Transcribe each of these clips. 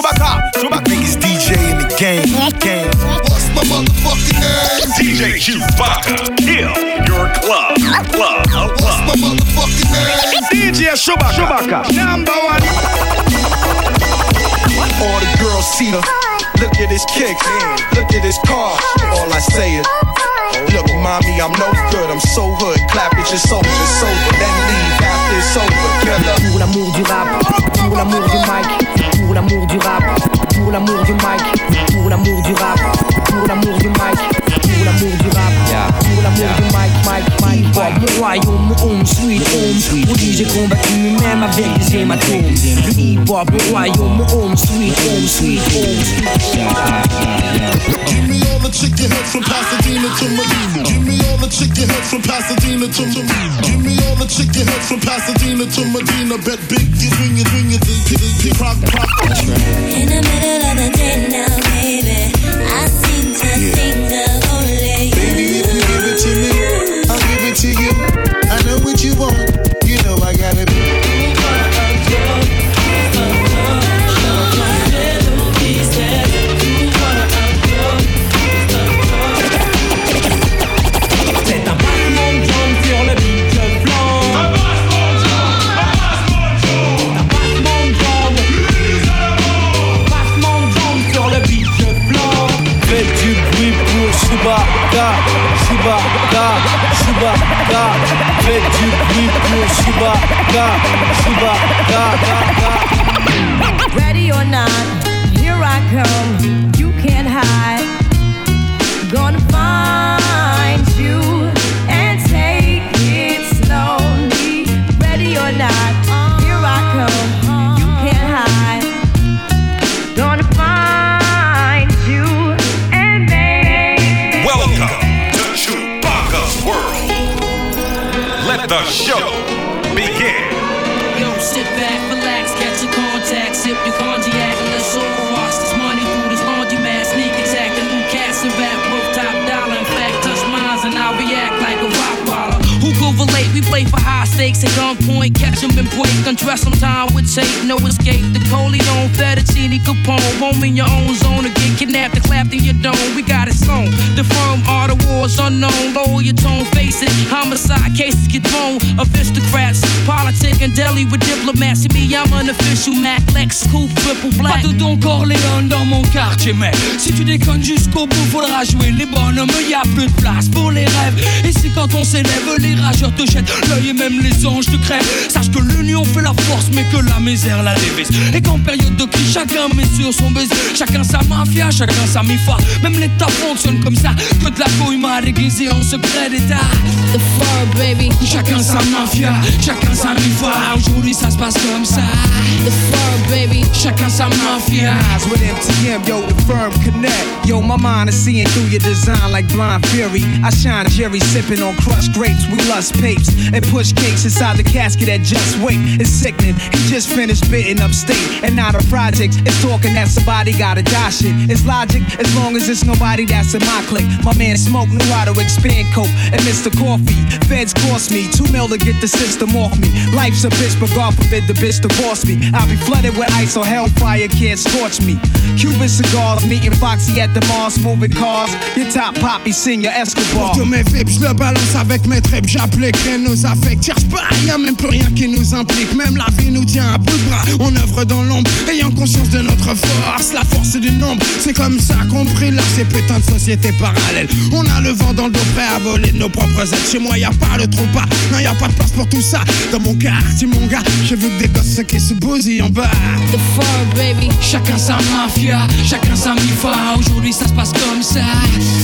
Chewbacca, Chewbacca. Biggest DJ in the game. game. What's my motherfucking name? DJ Chewbacca. Kill your club. Club. What's my motherfucking name? DJ Chewbacca. Chewbacca. Number one. All the girls see the. Look at his kicks, look at his car. All I say is, Look, mommy, I'm no good, I'm so hood. Clap at your soldier, sober, then leave after it's over. Killer. Pour l'amour du rap, pour l'amour du mic, pour l'amour du rap, pour l'amour du mic, pour l'amour du rap, pour l'amour du mic, pour l'amour du rap, pour l'amour du mic, mic, mic, mic. Mon royaume, mon home, sweet home. Oui, j'ai combattu même avec des hématomes. Le hip-hop, mon royaume, mon home, sweet home, sweet home. Give me all the chicken heads from Pasadena to Medina. Give me all the chicken heads from Pasadena to Medina. Give me all the chicken heads from Pasadena to Medina. Bet big, you swing it, swing it, swing it, swing it, rock, rock. In the middle of the day now, baby, I seem to think of to you. I know what you want. You know I gotta Bruit pour Chewbacca, Chewbacca, Chewbacca. Faites du bruit pour Chewbacca, Chewbacca. Ready or not, here I come. You can't hide. The show begin. Yo, sit back, relax, catch your contact, sip your cognac, and let's overwash this money through this laundromat. Sneak attack, a new cast and rap, worth top dollar. In fact, touch mines and I'll react like a rock baller. Who go relate? We play for high stakes at gunpoint, catch 'em and break, undress 'em time with tape, no escape. The Coleon, Fettuccine, Capone, roam in your own zone or get kidnapped and clapped in your dome. We got it sewn. The firm are the wars unknown. Lower your tone, face it. Homicide cases get thrown. Aristocrats, politic and deli with diplomats. See me, I'm an official Mac Lex, coupe, triple black. Pas de Don Corleone dans mon quartier, mais si tu déconnes jusqu'au bout, faudra jouer les bonhommes. Y a plus de place pour les rêves. Et si quand on s'élève, les rageurs te jettent l'œil et même les anges te crèvent. Sache que l'union fait la force, mais que la misère la dévise. Et qu'en période de crise, chacun met sur son baiser. Chacun sa mafia, chacun sa mifa. Même l'État fonctionne comme ça. Que de la coïma déguisée en secret d'État. The fur, baby. Chacun sa mafia, chacun sa mifa. Aujourd'hui ça se passe comme ça. The fur, baby. Chacun sa mafia. Eyes with MTM, yo, the firm connect. Yo, my mind is seeing through your design like blind fury. I shine Jerry sipping on crushed grapes. We lust papes and push cakes inside the casket that just wait. It's sickening. He just finished bidding upstate and not a projects. It's talking that somebody gotta die shit. It's logic as long as it's nobody that's in my clique. My man Smoke knew how to expand coke and Mr. Coffee. Feds cost me two mil to get the system off me. Life's a bitch, but God forbid the bitch divorce me. I'll be flooded with ice or hellfire can't scorch me. Cuban cigars, meeting Foxy at the Mars, moving cars. Your top poppy, senior Escobar. Pour tous mes vips, je le balance avec mes tripes, j'applique rien nous affecte. Cherche pas, y'a même plus rien qui nous implique. Même la vie nous tient à bout de bras. On œuvre dans l'ombre, ayant conscience de notre force. La force du nombre, c'est comme ça qu'on brille là, ces putains de sociétés parallèles. On a le vent dans le dos, prêt à voler de nos propres ailes. Chez moi, y a pas le trompe pas, non, y a pas de place pour tout ça. Dans mon quartier, mon gars, je veux que des gosses qui se bousillent en bas. The fur, baby. Chacun sa mafia, chacun sa mifa. Aujourd'hui ça se passe comme ça.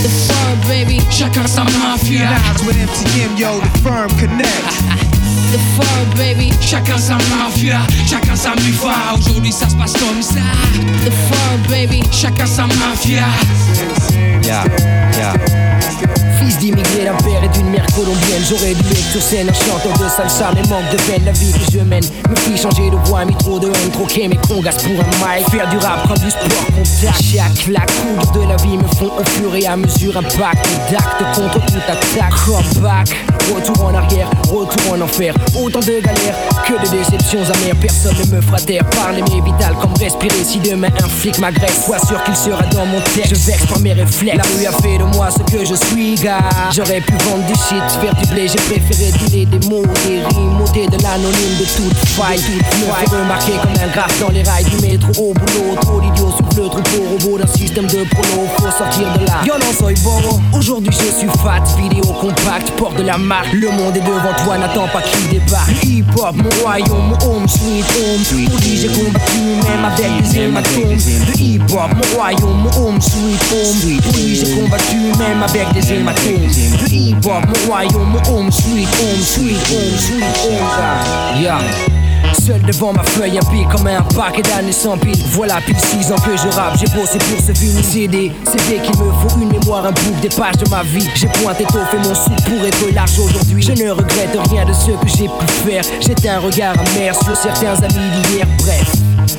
The fur, baby. Chacun sa mafia. With MTM, yo, the firm connect. The fur, baby. Chacun sa mafia, chacun sa mifa. Aujourd'hui ça se passe comme ça. The fur, baby. Chacun sa mafia. Yeah, yeah. Fils d'immigré d'un père et d'une mère colombienne. J'aurais dû être sur scène un chanteur de salsa, mais manque de peine. La vie que je mène me fit changer de voix, mis trop de haine, troquer mes congas pour un mic. Faire du rap comme du sport contact. Chaque la de la vie me font au fur et à mesure impact d'actes contre toute attaque. Comeback, retour en arrière, retour en enfer. Autant de galères que de déceptions amères. Personne ne me fera taire. Parler mes vital comme respirer. Si demain un flic m'agresse, sois sûr qu'il sera dans mon texte. Je vexe par mes réflexes. La rue a fait de moi ce que je suis, gars. J'aurais pu vendre du shit, faire du blé. J'ai préféré dealer des mots, des rimes, ôter de l'anonyme de toute faille. Me fait remarquer comme un graphe dans les rails du métro au boulot. Trop d'idiots souffle le troupeau robot d'un système de prolo. Faut sortir de là. Yo non soy boro. Aujourd'hui je suis fat, vidéo compact, porte de la marque. Le monde est devant toi, n'attends pas qu'il débarque. Hip hop, mon royaume, mon home, sweet home. Aujourd'hui j'ai combattu même avec des hématomes. Le hip hop, mon royaume, home, sweet home. Oui, j'ai combattu même avec des hématomes. Hip hop, mon royaume, home, sweet home, sweet home, sweet. Yeah. Seul devant ma feuille, un pied comme un paquet d'années sans pile. Voilà, pile 6 ans que je rappe, j'ai bossé pour ce fini CD. CD qu'il me faut une mémoire, un bout des pages de ma vie. J'ai pointé tôt, fait mon sou pour être large aujourd'hui. Je ne regrette rien de ce que j'ai pu faire. J'étais un regard amer sur certains amis d'hier, bref.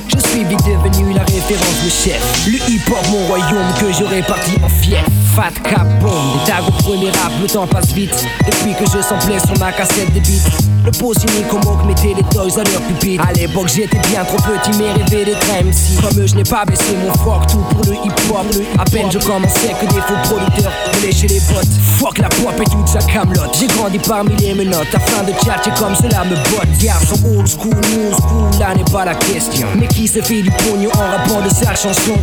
Je suis vite devenu la référence, le chef. Le hip-hop, mon royaume que j'aurais parti en fief. Fat cap bomb, des tags au premier rap, le temps passe vite. Depuis que je samplais sur ma cassette de beats. Le pot cynique au moque mettait les toys à leur pupitre. À l'époque, j'étais bien trop petit, mais rêvé d'être MC. Comme eux, je n'ai pas baissé mon froc, tout pour le hip-hop. À peine je commençais que des faux producteurs me léchaient les bottes. Fuck la pop et toute sa camelote. J'ai grandi parmi les menottes, afin de tchatcher comme cela me botte. Garçon old school, new school, là n'est pas la question. Mais qui se fait du pognon en rappant de sa chanson?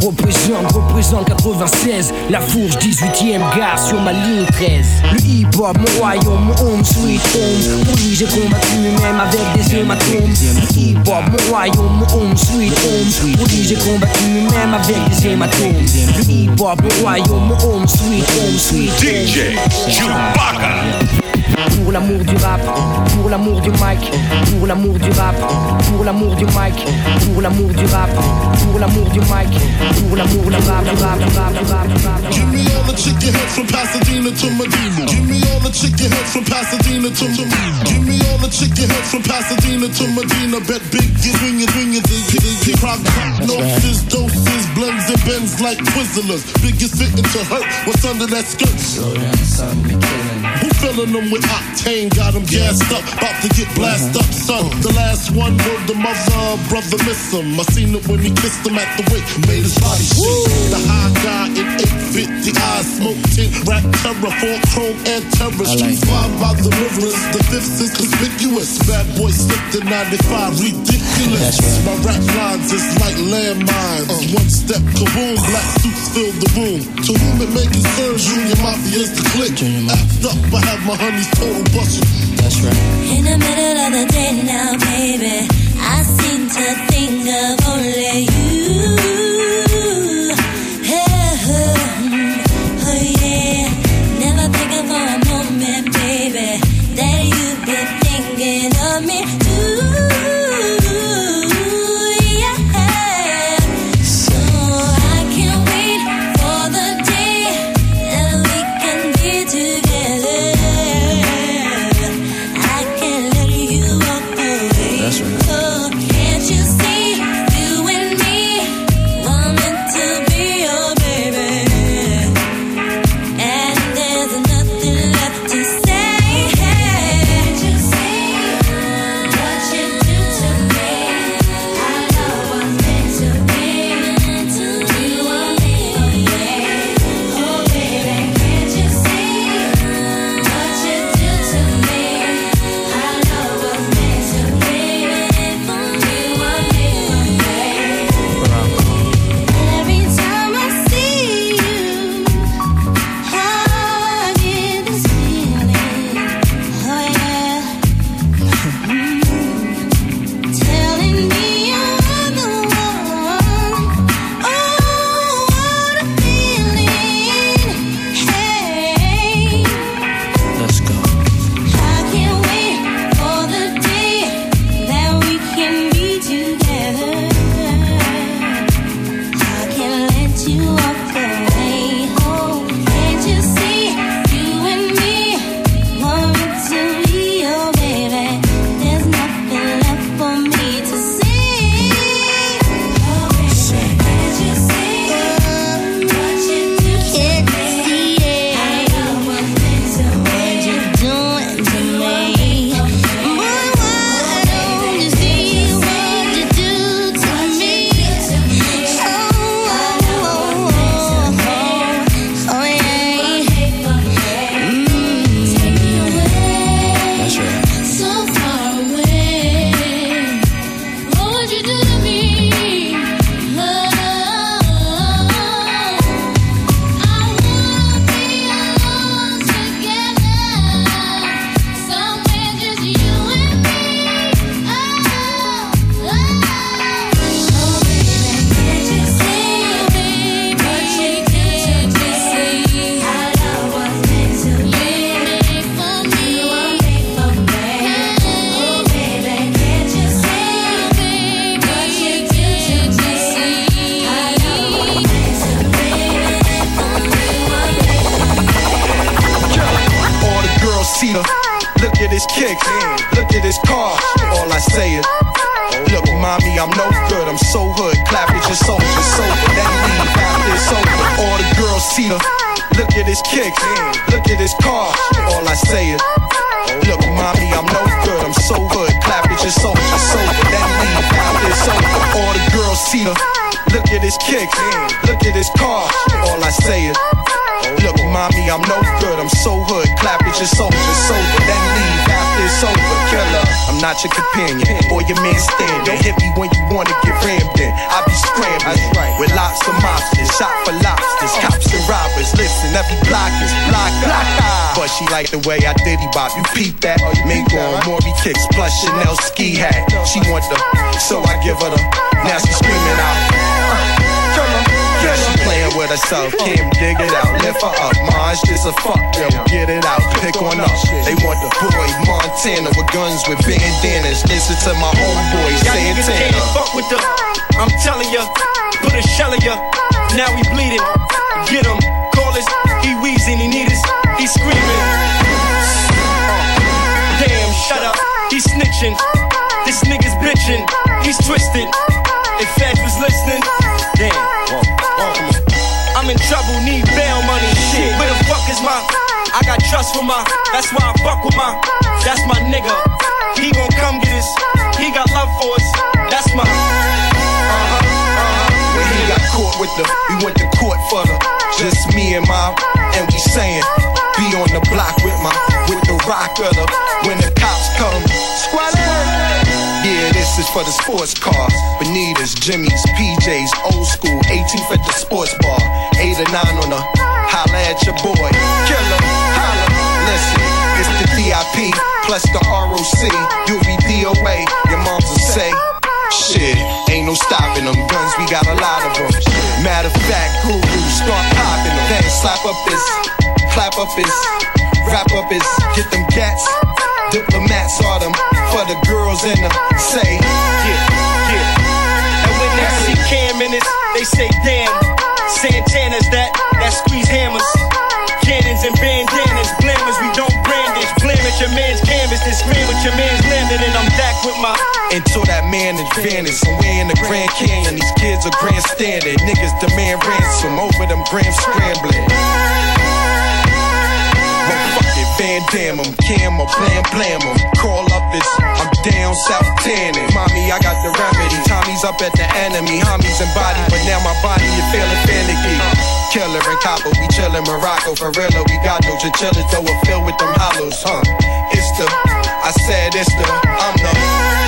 Représente, représente 96 La fourche 18ème gare sur ma ligne 13 Le hip hop, mon royaume, mon home sweet home. Oui j'ai combattu même avec des hématomes. Le hip hop, mon royaume, mon home sweet home. Oui j'ai combattu même avec des hématomes. Le hip hop, mon royaume, mon home sweet home sweet DJ Chewbacca. Pour l'amour du rap, pour l'amour du mic, pour l'amour du rap, pour l'amour du mic, pour l'amour du rap, pour l'amour du mic, du rap, rap, rap, rap, rap, rap. Give me all the chicken heads from Pasadena to Medina. Give me all the chicken heads from Pasadena to Medina. Give me all the chicken heads from Pasadena to Medina. Bet big is when you swing it, the prog Norths, doses, blends and bends like Twizzlers. Biggest fitting to hurt. What's under that skirt? Who filling them with octane? Got them gassed up, about to get blasted up, son. The last one word the mother, brother miss him. I seen it when he kissed him at the wake, made his body shake. The high guy in 850 eyes, smoke tint, rap terror, four chrome and terror. Streets five by the rivers, the fifth is conspicuous. Bad boy slipped in 95, ridiculous. My rap lines is like landmines. One step, kaboom, black suits fill the room. To whom it may concern, Junior Mafia is the click. Act up, I have my honeys total busted. That's right. In the middle of the day now, baby, I seem to think of only you. I diddy bop. You peep that? Oh, Mingo on Maury kicks plus Chanel ski hat. She want the, so I give her the. Now she screaming out. Yeah, she playing with herself. Kim, dig it out. Lift her up. Mars just a fuck. Yo, get it out. Pick one up. They want the boy Montana with guns with bandanas. Listen to my homeboy Juelz Santana. fuck with the. I'm telling ya, put a shell in ya. Now we bleeding. Get him, call us. He wheezing, he need us. He screaming. Shut up. He snitching. This nigga's bitching. He's twisted. If Fed was listening, damn. I'm in trouble, need bail money. Shit, where the fuck is my? I got trust for my. That's why I fuck with my. That's my nigga. He gon' come get us. He got love for us. That's my. Caught with the, we went to court for the, just me and my, and we saying, be on the block with my, with the rock of the, when the cops come, squad Yeah, this is for the sports cars, Bonitas, Jimmy's, PJs, old school, 18th at the sports bar, 8 or 9 on the, holla at your boy, killer, holla, listen, it's the DIP, plus the ROC, you'll be DOA, your moms will say, Shit, ain't no stopping them. Guns, we got a lot of them. Matter of fact, guru, start popping them. Then slap up this, clap up this, wrap up his, get them cats. Diplomats are them for the girls in the say, Yeah, yeah. And when they see Cam in they say, damn. Santana's that, that squeeze hammers. Cannons and bandanas, blammers, we don't brandish. At your man's then scream with your man's landing, and I'm back with my. until that man advantage. Somewhere in the Grand Canyon, these kids are grandstanding. Niggas demand ransom over them grams scrambling. Well, fuck it, Van Damme 'em, Cam or Blam Blam 'em. Call up this, I'm down south tanning. Mommy, I got the remedy. Tommy's up at the enemy, homies and body, but now my body is feeling finicky. Killer and copper, we chillin' Morocco for real. We got no chinchillas, though we're filled with them hollows, huh? It's the, I said it's the, I'm the.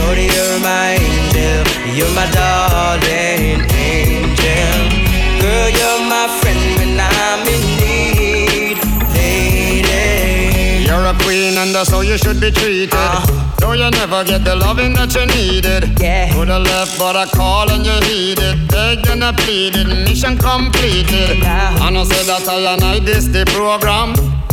Shorty, you're my angel. You're my darling angel. Girl, you're my friend when I'm in need, lady. You're a queen and that's how you should be treated. Uh-huh. Though you never get the loving that you needed. Yeah. Could have left, but I called and you heeded. Begged and I pleaded, mission completed. Uh-huh. And I said that I and I this the program.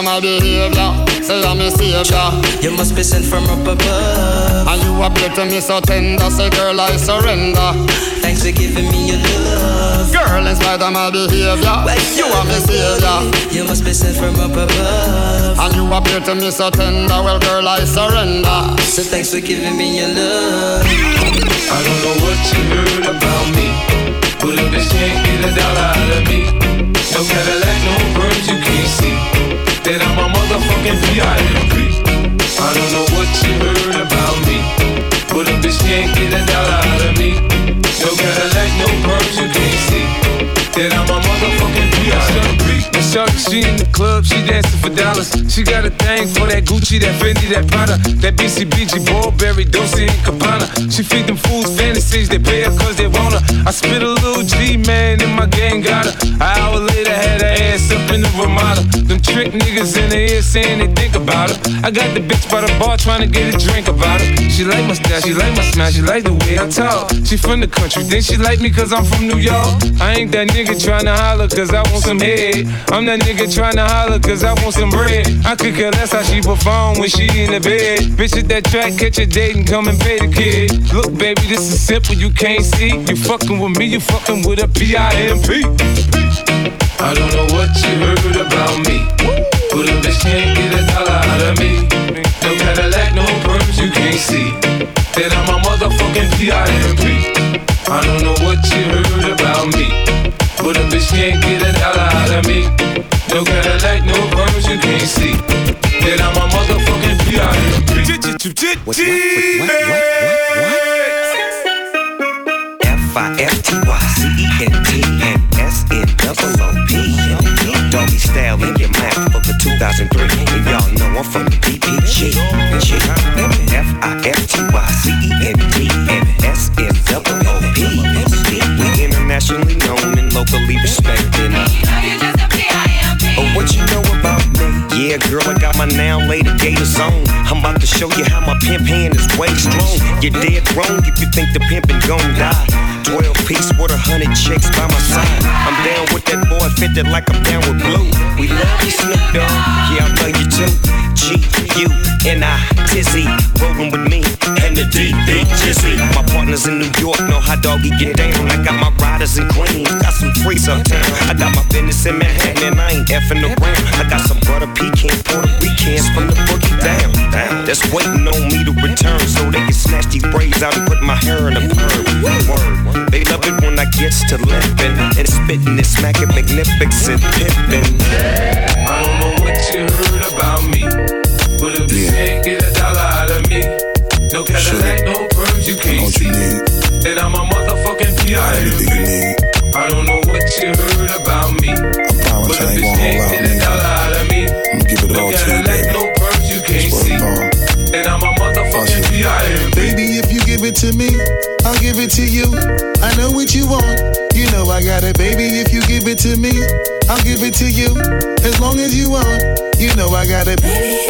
by my behavior. Say I'm a savior. You must be sent from up above. And you appear to me so tender. Say, girl, I surrender. Thanks for giving me your love. Girl, in spite of my behavior, you are my savior. You must be sent from up above. And you appear to me so tender. Well, girl, I surrender. So thanks for giving me your love. I don't know what you heard about me, but a bitch can't get a dollar out of me. No Cadillac, no birds you can't see. That I'm a motherfucking P.I.M.P. I don't know what you heard about me, but a bitch can't get a dollar out of me. No Cadillac, no birds you can't see. That I'm a motherfucking. Shorty, she in the club, she dancing for dollars. She got a thing for that Gucci, that Fendi, that Prada, that BCBG, Burberry, Dolce and Gabbana. She feed them fools fantasies, they pay her cause they want her. I spit a little G, man, and my gang got her. An hour later, had her ass up in the Ramada. Them trick niggas in the ear saying they think about her. I got the bitch by the bar trying to get a drink about her. She like my style, she like my smile, she like the way I talk. She from the country, then she like me cause I'm from New York. I ain't that nigga trying to holler cause I want some head. I'm that nigga trying to holler cause I want some bread. I could care less how she perform when she in the bed. Bitch at that track, catch a date and come and pay the kid. Look, baby, this is simple, you can't see. You fucking with me, you fucking with a P-I-M-P. I don't know what you heard about me, P.I.M.P. way strong. You're dead wrong if you think the pimpin' gon' die. 12 piece with a hundred chicks by my side. I'm down with that boy, fitted like I'm down with blue. We love you, Snoop Dogg. Yeah, I love you too. G U N I Tizzy, rolling with me and the D Big Jizzy. My partners in New York know how doggy get down. I got my riders in Queens, got some freaks uptown. I got my business in Manhattan and I ain't effing around. I got some butter pecan Puerto Ricans from the boogie down. down. That's waiting on me to return so they can snatch these braids out and put my hair in a perm. They love it when I gets to lippin' and spittin' and smacking magnificent pimpin'. I don't know what you heard about me, No Cadillac, no perms you can't see. And I'm a motherfucking P.I.M.P. I don't know what you heard about me, but a bitch can't get a dollar out of me. No Cadillac, no perms you can't see. And I'm a motherfucking P.I.M.P. Baby, if you give it to me, I'll give it to you. I know what you want. You know I got it, baby. If you give it to me, I'll give it to you. As long as you want, you know I got it. Baby,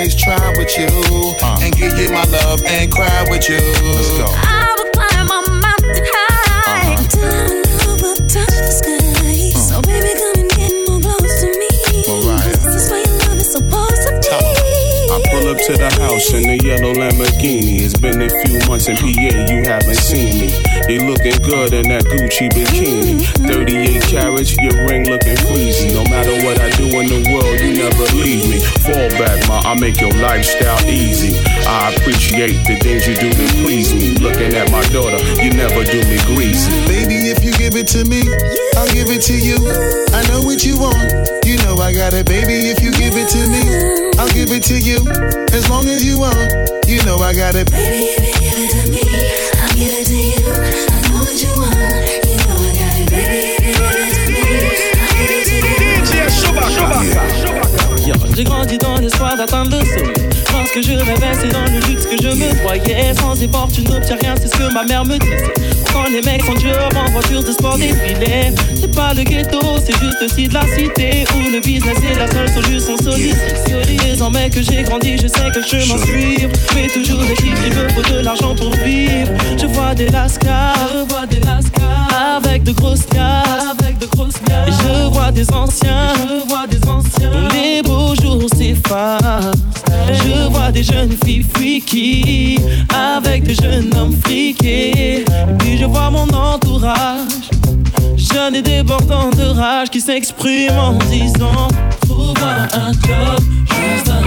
always try with you. Uh. And give you my love and cry with you. Let's go. To the house in the yellow Lamborghini. It's been a few months in PA, you haven't seen me. You looking good in that Gucci bikini. 38 carats, your ring looking freezy. No matter what I do in the world, you never leave me. Fall back, ma, I make your lifestyle easy. I appreciate the things you do to please me. Looking at my daughter, you never do me greasy. Baby, if you give it to me, I'll give it to you. I know what you want. You know I got it, baby. If you give it to me, I'll give it to you. As long as you want, you know I got it. Baby, if you give it to me, I'll give it to you. I know what you want. You know I got it, baby. If you give it to me, I'll give it to you. Yo, J'ai grandi dans l'espoir d'atteindre le sommet. Lorsque je rêvais, c'est dans le luxe que je me voyais. Sans effort, tu n'obtiens rien, c'est ce que ma mère me disait. Quand les mecs sont durs en voiture de sport défilé. C'est pas le ghetto, c'est juste aussi de la cité. Où le business et la seule solution sollicite. Désormais que j'ai grandi, je sais que je m'en suis. Mais toujours des chiffres, il me faut de l'argent pour vivre. Je vois des lascars, je vois des lascars. Avec de grosses casses, avec de grosses Et je vois des anciens, je vois des anciens. Les beaux jours s'effacent. Je vois des jeunes filles freaky avec des jeunes hommes friqués. Et puis je vois mon entourage, jeune et débordant de rage qui s'exprime en disant Trouve-moi un job, juste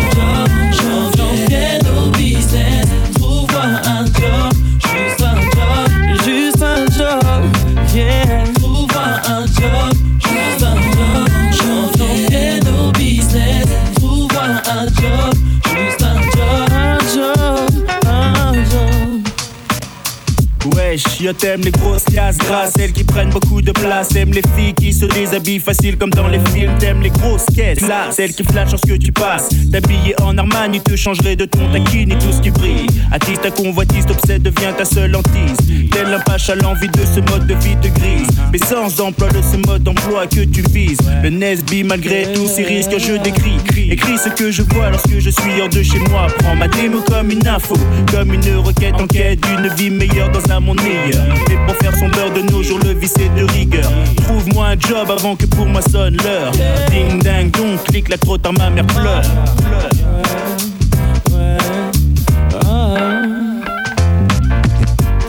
T'aimes les grosses liasses grasses, celles qui prennent beaucoup de place. T'aimes les filles qui se déshabillent facile comme dans les films. T'aimes les grosses caisses, celles qui flashent lorsque tu passes. T'habiller en Armani te changerait de ton taquine et tout ce qui brille. Attise ta convoitise, t'obsède devient ta seule hantise. Tel un à l'envie de ce mode de vie te grise. Mais sans emploi de ce mode d'emploi que tu vises. Le Nesby, malgré tous ces risques, je décris. Écris ce que je vois lorsque je suis hors de chez moi. Prends ma démo comme une info, comme une requête en quête d'une vie meilleure dans un monde meilleur. Et pour faire son beurre de nos jours, le vice est de rigueur. Trouve-moi un job avant que pour moi sonne l'heure. Ding ding donc, clique la crotte en ma mère pleure.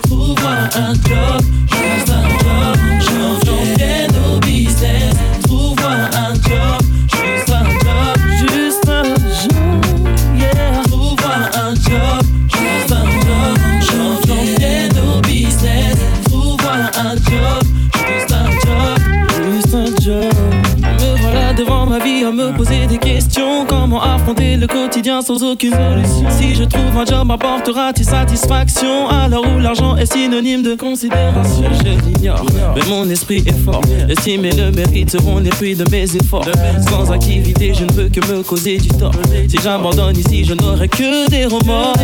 Trouve-moi un job, le quotidien sans aucune solution. Si je trouve un job, m'apportera-t-il satisfaction? À l'heure où l'argent est synonyme de considération? Je l'ignore, mais mon esprit est fort. L'estime et le mérite seront les fruits de mes efforts. Sans activité, je ne peux que me causer du tort. Si j'abandonne ici, je n'aurai que des remords.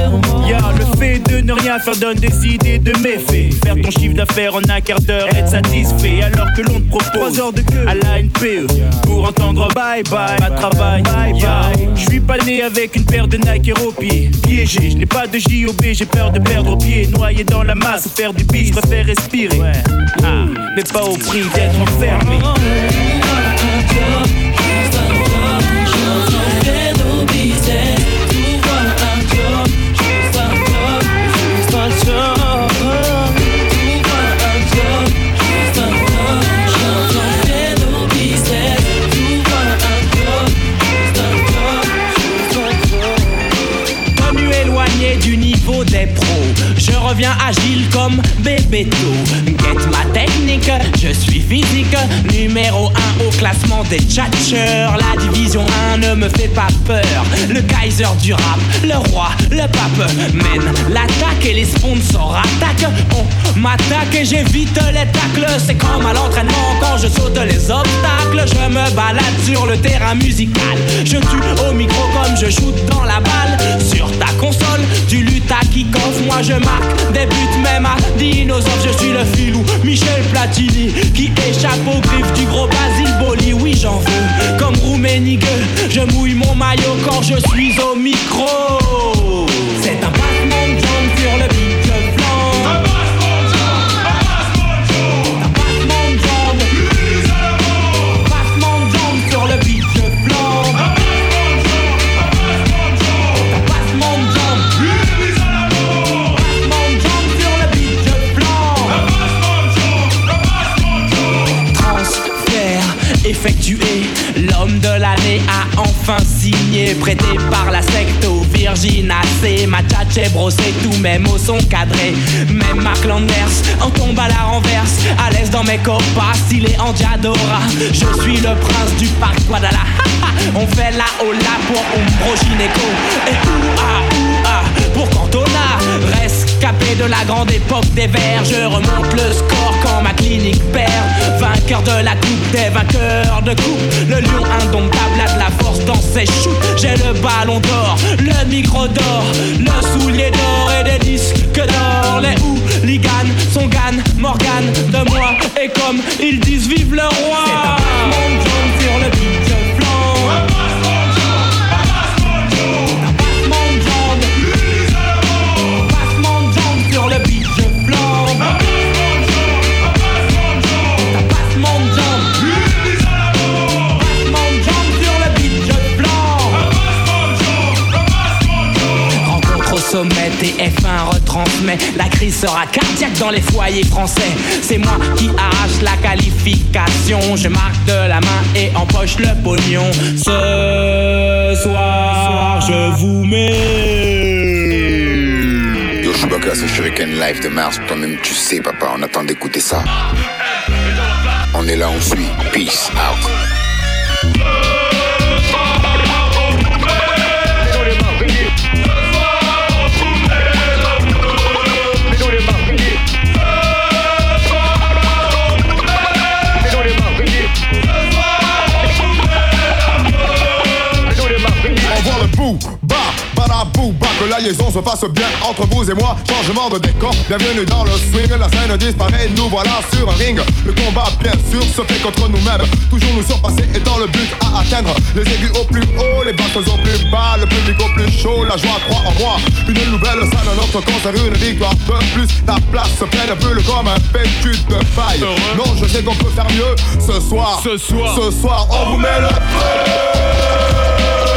Y'a le fait de ne rien faire donne des idées de méfaits. Faire ton chiffre d'affaires en un quart d'heure, être satisfait. Alors que l'on te propose 3 heures de queue. à la NPE. Pour entendre bye bye, pas de travail, bye bye. Je suis pas né avec une paire de Nike Air au pied. Piégé, je n'ai pas de JOB, j'ai peur de perdre au pied. Noyé dans la masse, faire du bis, je préfère respirer. Ah, mais pas au prix d'être enfermé. Reviens agile comme Bébéto. Guette ma technique, je suis physique, numéro 1 au classement des tchatcheurs. La division 1 ne me fait pas peur. Le Kaiser du rap, le roi, le pape mène l'attaque et les sponsors attaquent. On m'attaque et j'évite les tacles. C'est comme à l'entraînement quand je saute les obstacles. Je me balade sur le terrain musical. Je tue au micro comme je shoot dans la balle. Ta console, tu luttes à kick-off. Moi je marque des buts même à dinosaures. Je suis le filou Michel Platini qui échappe aux griffes du gros Basile Boli. Oui, j'en veux comme Rouménigue. Je mouille mon maillot quand je suis au micro. Prêté par la secte au Virginacé. Ma tchatche est brossée, tous mes mots sont cadrés. Même Mark Landers en tombe à la renverse, à l'aise dans mes copas, stylé en Diadora. Je suis le prince du parc Guadalajara. On fait la hola pour Umbro Gineco et ouah ouah pour Cantona. Rescapé de la grande époque des verts, je remonte le score quand ma clinique perd. Vainqueur de la coupe des vainqueurs de coupe, le lion indomptable a de la force dans ses shoots. J'ai le ballon d'or, le micro d'or, le soulier d'or et des disques d'or. Les hooligans sont Gann, Morgan de moi et comme ils disent vive le roi. C'est un battement de jambes sur le beat, sommet, TF1 retransmet. La crise sera cardiaque dans les foyers français. C'est moi qui arrache la qualification. Je marque de la main et empoche le pognon. Ce soir, je vous mets. Yo, Chewbacca, c'est Shuriken Live de Mars. Toi-même, tu sais, papa, on attend d'écouter ça. On est là, on suit. Peace out. Que la liaison se passe bien entre vous et moi. Changement de décor, bienvenue dans le swing. La scène disparaît, nous voilà sur un ring. Le combat, bien sûr, se fait contre nous-mêmes. Toujours nous surpasser étant le but à atteindre. Les aigus au plus haut, les basses au plus bas, le public au plus chaud. La joie croit en moi. Une nouvelle scène, notre concert, une victoire de plus. Ta place se pleine brûle comme un pétu de paille. Non, je sais qu'on peut faire mieux ce soir. Ce soir, ce soir, on vous met le Ce soir on vous met le feu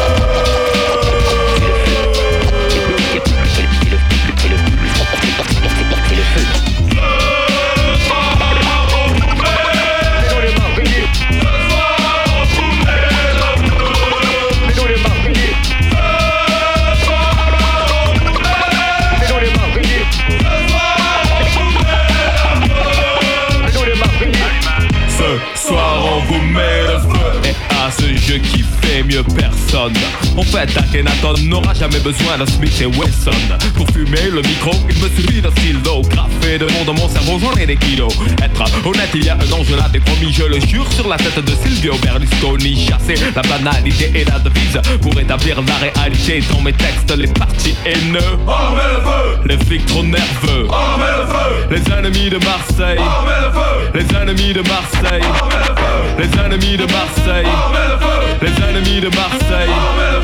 personne. En fait, Akhenaton n'aura jamais besoin d'un Smith et Wesson. Pour fumer le micro, il me suffit d'un stylo. Graffé de dans mon cerveau, j'en ai des kilos. Être honnête, il y a un an, je l'avais promis, je le jure, sur la tête de Silvio Berlusconi. Chasser la banalité et la devise pour établir la réalité dans mes textes, les partis haineux. Met le feu Les flics trop nerveux. Met le feu Les ennemis de Marseille. Met le feu Les ennemis de Marseille. Le feu Les ennemis de Marseille. Le feu Les ennemis de Marseille. Le feu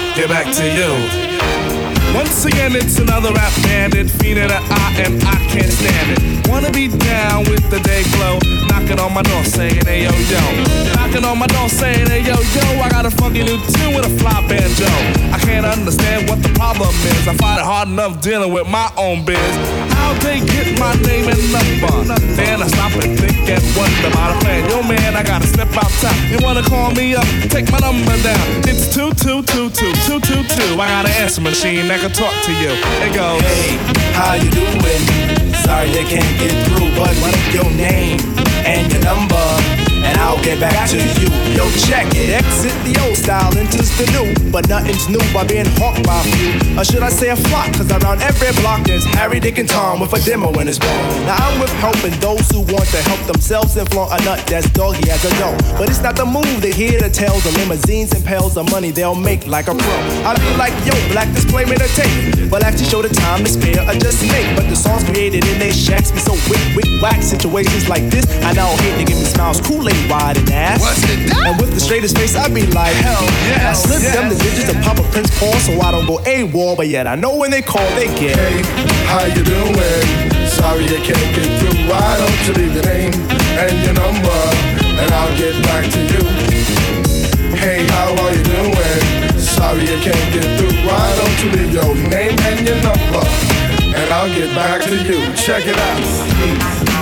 get back to you. Once again, it's another rap bandit, feeding an eye, and I can't stand it. Wanna be down with the day glow, knocking on my door saying, hey yo yo. Knocking on my door saying, hey yo yo, I got a funky new tune with a fly banjo. I can't understand what the problem is. I find it hard enough dealing with my own biz. How they get my name and number? Then I stop and think and wonder about a plan. Yo man, I gotta step out top. You wanna call me up? Take my number down. It's two two two two two two two. I got an answer machine that can talk to you. It goes. Hey, how you doing? Sorry I can't get through, but what your name and your number? And I'll get back to you. Yo, check it. Exit the old style, enters the new. But nothing's new by being hawked by a few. Or should I say a flock? Cause around every block there's Harry, Dick, and Tom with a demo in his ball. Now I'm with helping those who want to help themselves and flaunt a nut that's doggy as a dough. But it's not the move to hear the tales of limousines and pails of money they'll make like a pro. I be like, yo, black display made a tape. But actually show the time to spare I just make. But the songs created in they shacks be so wick, wick, whack. Situations like this, I now hate to give me smiles, Kool-Aid wide and ass. What's it done? And with the straightest face, I be like, hell yeah. I slip them the digits and pop a Prince Paul so I don't go AWOL. But yet I know when they call, they get. Hey, how you doing? Sorry I can't get through. Why don't you leave your name and your number, and I'll get back to you. Hey, how are you doing? Sorry I can't get through. Why don't you leave your name and your number, and I'll get back to you. Check it out.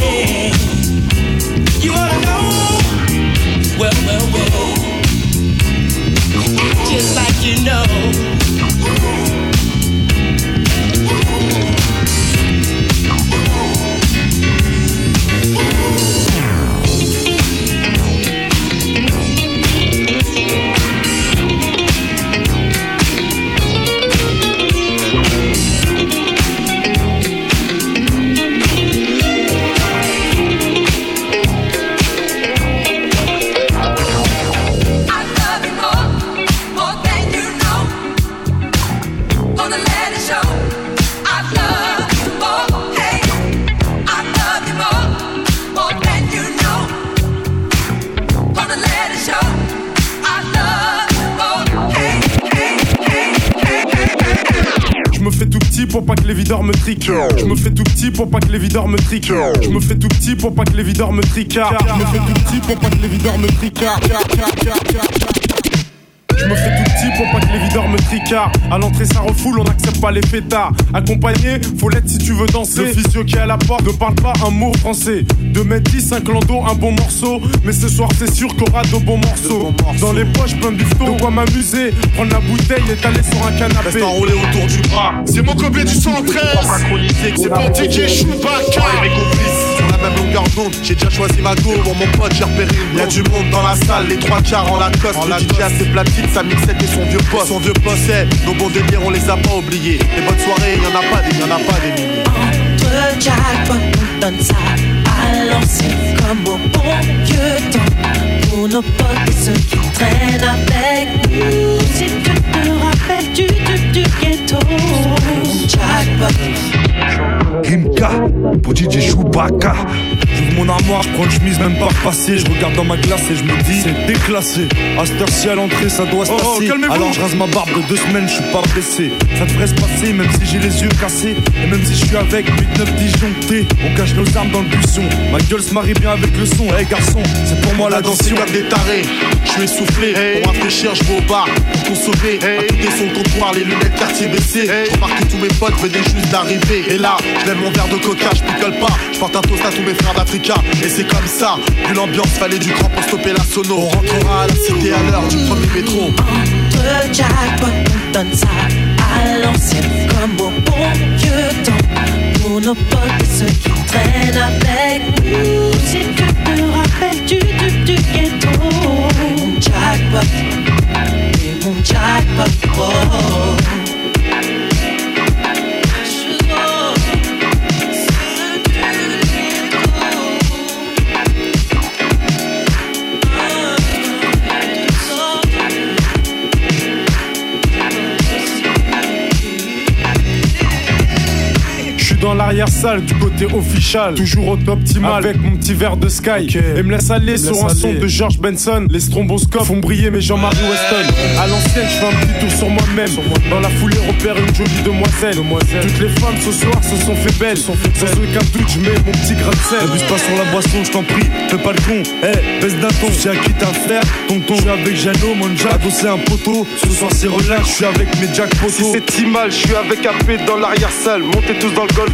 yeah. Les videurs me triquent. Je me fais tout petit pour pas que les videurs me tricardent. Je me fais tout petit pour pas que les videurs me tricardent. Les videurs me tricardent. À l'entrée, ça refoule, on n'accepte pas les fêtards. Accompagné, faut l'être si tu veux danser. Le physio qui est à la porte ne parle pas un mot français. 2m10, un clando, un bon morceau. Mais ce soir, c'est sûr qu'on aura de bons morceaux. Dans les poches, plein de bifton. Quoi m'amuser. Prendre la bouteille, étaler sur un canapé. Reste enroulé autour du bras. C'est mon Kobe du 113. C'est pour DJ Chewbacca. mes complices. Même longueur d'onde, j'ai déjà choisi ma go. Pour mon pote, j'ai repéré Y'a du monde dans la salle, les trois quarts en la coste. En la DJ a ses platines, sa mixette et son vieux poste. Son vieux poste, eh, nos bons délires, on les a pas oubliés. Les bonnes soirées, y'en a pas des, y'en a pas des milliers. Entre jackpot, on donne ça à l'ancienne comme au bon vieux temps. Pour nos potes et ceux qui traînent avec nous. Si tu te rappelles du, du, du ghetto, jackpot. Rimka, pour DJ Chewbacca. Armoire, je prends une chemise même pas repassée. Je regarde dans ma glace et je me dis, c'est déclassé. À cette heure-ci à l'entrée, ça doit se Oh, oh, passer. calmez-vous. Alors je rase ma barbe de deux semaines, je suis pas blessé. Ça devrait se passer, même si j'ai les yeux cassés. Et même si je suis avec 8-9 disjonctés. On cache nos armes dans le buisson. Ma gueule se marie bien avec le son. Hey garçon, c'est pour moi la dansion. comme des tarés. Je suis essoufflé, pour rafraîchir, je vais au bar. Pour consommer, à côté son comptoir, les lunettes quartier baissées. Je remarque que tous mes potes venaient juste d'arriver. Et là, je lève mon verre de coca, je picole pas. Je porte un toast à tous mes frères d'Africa. Et c'est comme ça, vu l'ambiance, fallait du cran pour stopper la sono. On rentrera à la cité à l'heure du premier métro. Entre jackpot, on donne ça à l'ancienne comme au bon vieux temps. Pour nos potes et ceux qui traînent avec nous. Si tu te rappelles du, du, du ghetto, mon jackpot, et mon jackpot, oh. Dans l'arrière-salle du côté official, toujours au top optimal avec mon petit verre de Sky. Et me laisse aller sur laisse un aller. son de George Benson. Les stromboscopes font briller mes Jean-Marie Weston. À l'ancienne, je fais un petit tour sur moi-même. Dans la foulée, repère une jolie demoiselle. Toutes les femmes ce soir se sont fait belles. Sans aucun doute, je mets mon petit grain de sel. Abuse pas sur la boisson, je t'en prie, fais pas le con. Eh, baisse d'un ton, j'ai acquis ta frère. Tonton, je suis avec Jano, mon jack, c'est un poteau. Ce soir c'est relax, je suis avec mes jack Si poteaux. c'est si mal, je suis avec AP dans l'arrière-salle. Montez tous dans le golf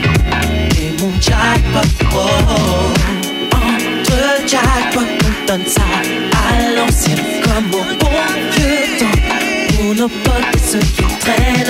ce qui traîne.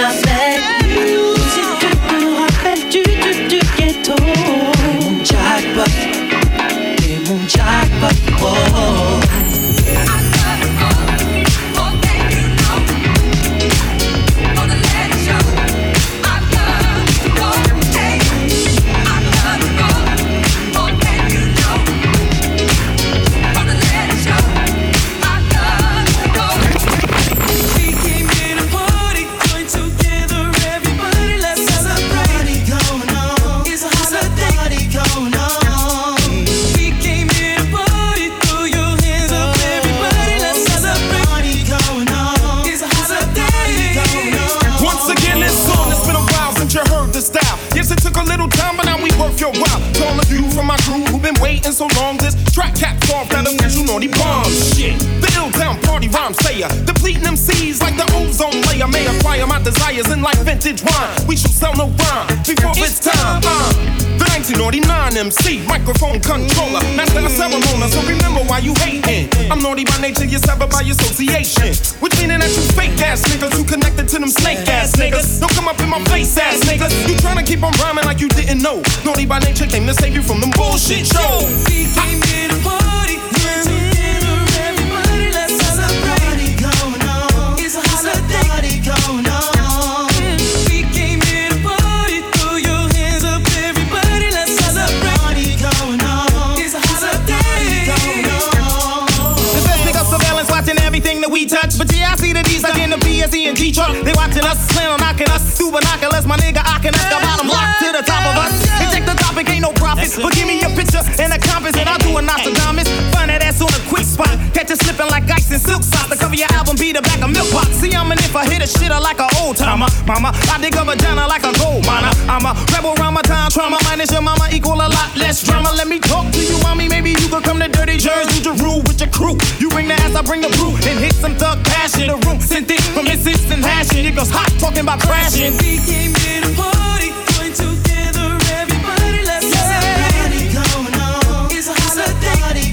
Profit. But give me a picture and a compass, and I'll do a Nostradamus. Find that ass on a quick spot. Catch it slipping like ice and silk socks. The cover your album be the back of milk box. See, I'm an if I hit a shitter like an old timer. Mama, I dig a vagina like a gold miner. I'm a rebel around my time trauma. Minus your mama equal a lot less drama. Let me talk to you, mommy. Maybe you could come to Dirty Jersey, rule with your crew. You bring the ass, I bring the brew. And hit some thug passion. The room sent it from insistent hashing. It goes hot, talking about crashing. We came here to party,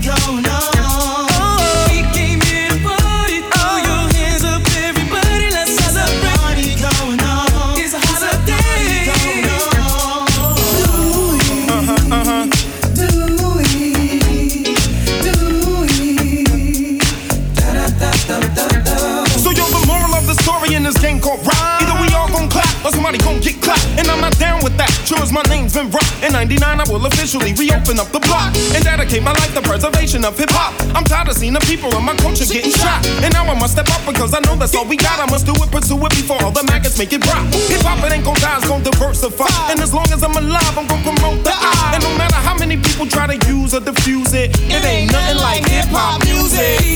party that. Sure as my name's been rock. In 99, I will officially reopen up the block and dedicate my life to preservation of hip hop. I'm tired of seeing the people of my culture getting shot. And now I must step up because I know that's all we got. I must do it, pursue it before all the maggots make it rock. Hip hop, it ain't gon' die, it's gon' diversify. And as long as I'm alive, I'm gon' promote the eye. And no matter how many people try to use or diffuse it, it ain't nothing like hip hop music.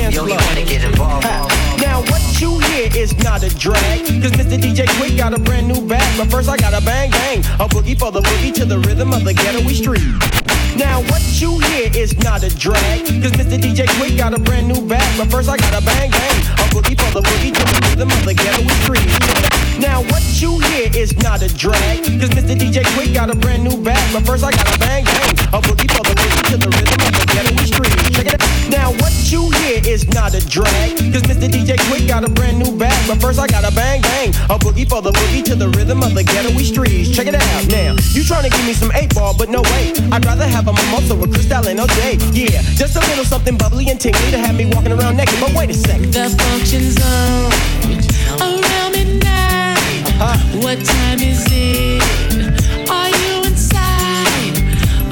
dance floor. Now what you hear is not a drag, cause Mr. DJ Quik got a brand new bag. But first I got a bang bang, a boogie for the boogie to the rhythm of the ghettoy street. Now what you hear is not a drag, cause Mr. DJ Quik got a brand new bag. But first I got a bang bang, a boogie for the boogie to the rhythm of the ghettoy street. Now what you hear is not a drag. Cause Mr. DJ Quik got a brand new bag. But first I gotta bang bang. A boogie for the boogie to the rhythm of the ghetto street. Check it out. Now what you hear is not a drag. Cause Mr. DJ Quik got a brand new bag. But first I gotta bang bang. A boogie for the boogie to the rhythm of the ghetto streets. Check it out now. You trying to give me some eight ball, but no way. I'd rather have a mimosa with Cristal and OJ. Yeah, just a little something bubbly and tingly to have me walking around naked. But wait a sec. The function's on around midnight. What time is it? Are you inside?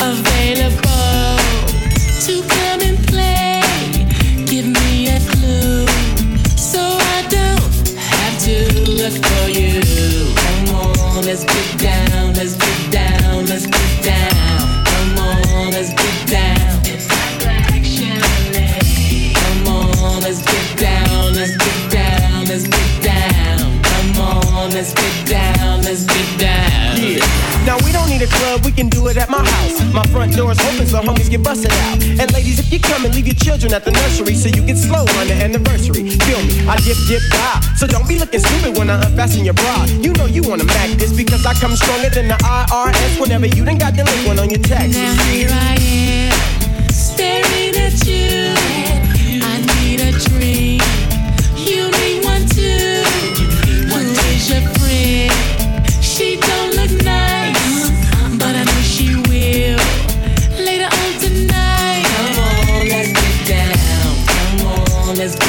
Available to come and play? Give me a clue so I don't have to look for you. Come on, let's get let's get down, let's get down. Yeah. Now we don't need a club, we can do it at my house. My front door's open so homies get busted out. And ladies, if you come and leave your children at the nursery so you get slow on the anniversary. Feel me, I dip, dip, die. So don't be looking stupid when I unfasten your bra. You know you wanna mac this because I come stronger than the IRS whenever you done got the delinquent on your taxes. Now here I am,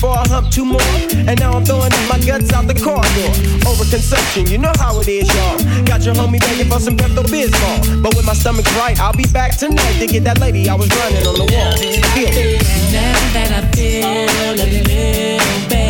before I hump two more. And now I'm throwing my guts out the corridor. Overconsumption, you know how it is, y'all. Got your homie begging for some Pepto Bismol. But when my stomach's right, I'll be back tonight to get that lady I was running on the wall. Now that I feel a little better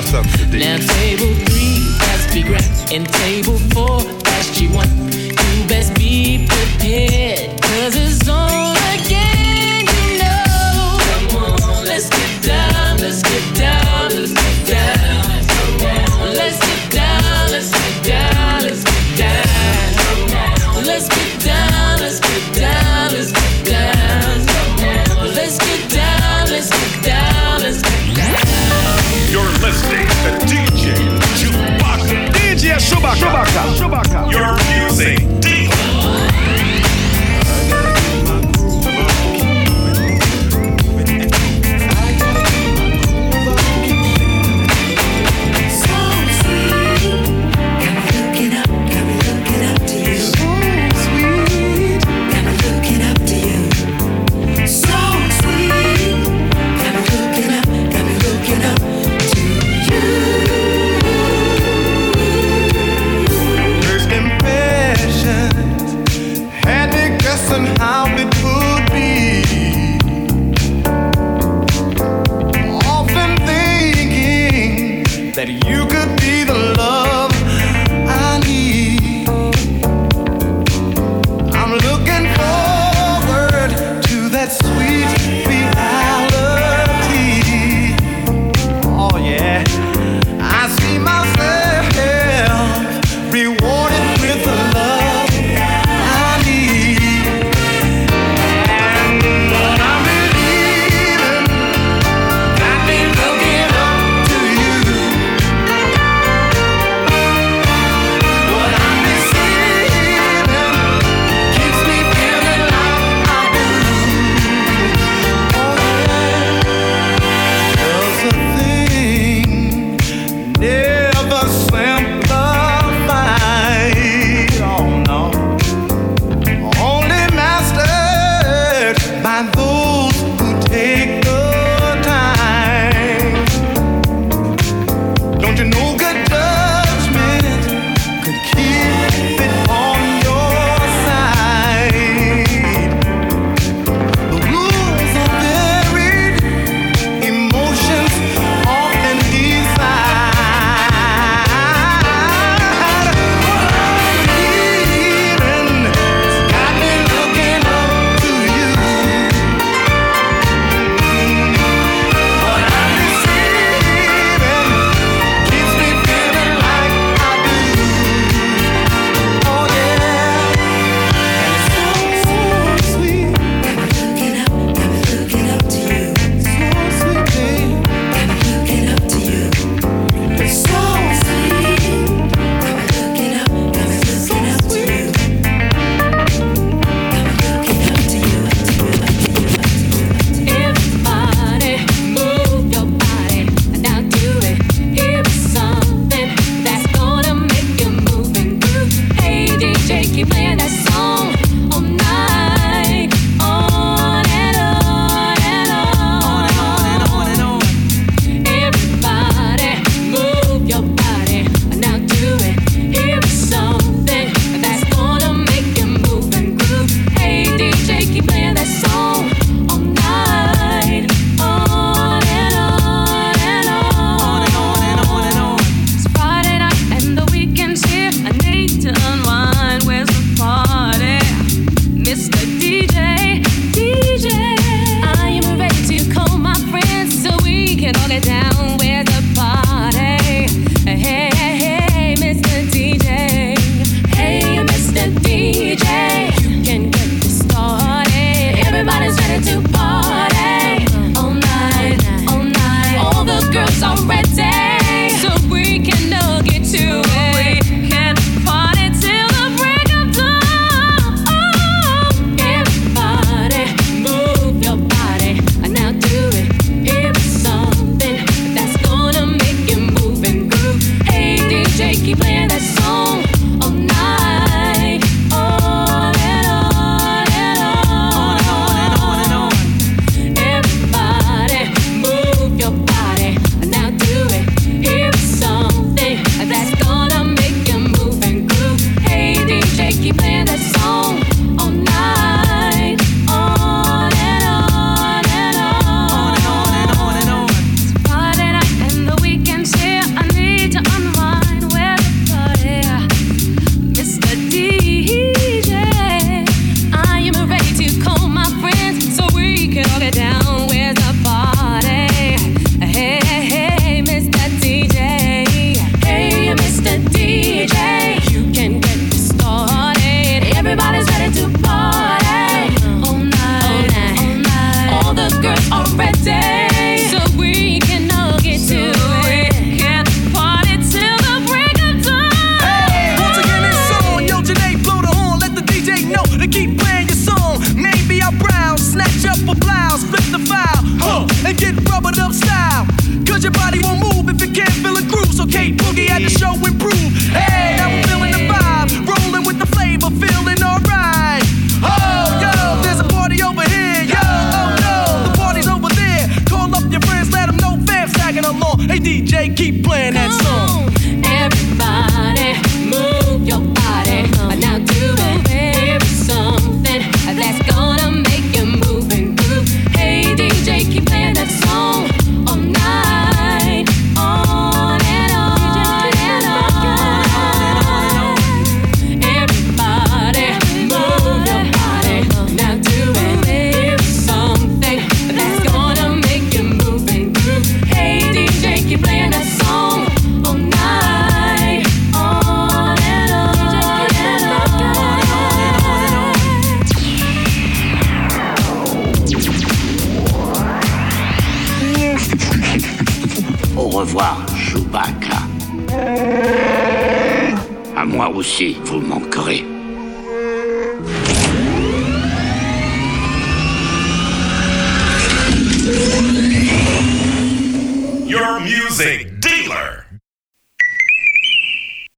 What's up, Now table three, that's Big Rat, and table four, that's G1. You best be prepared, cause it's on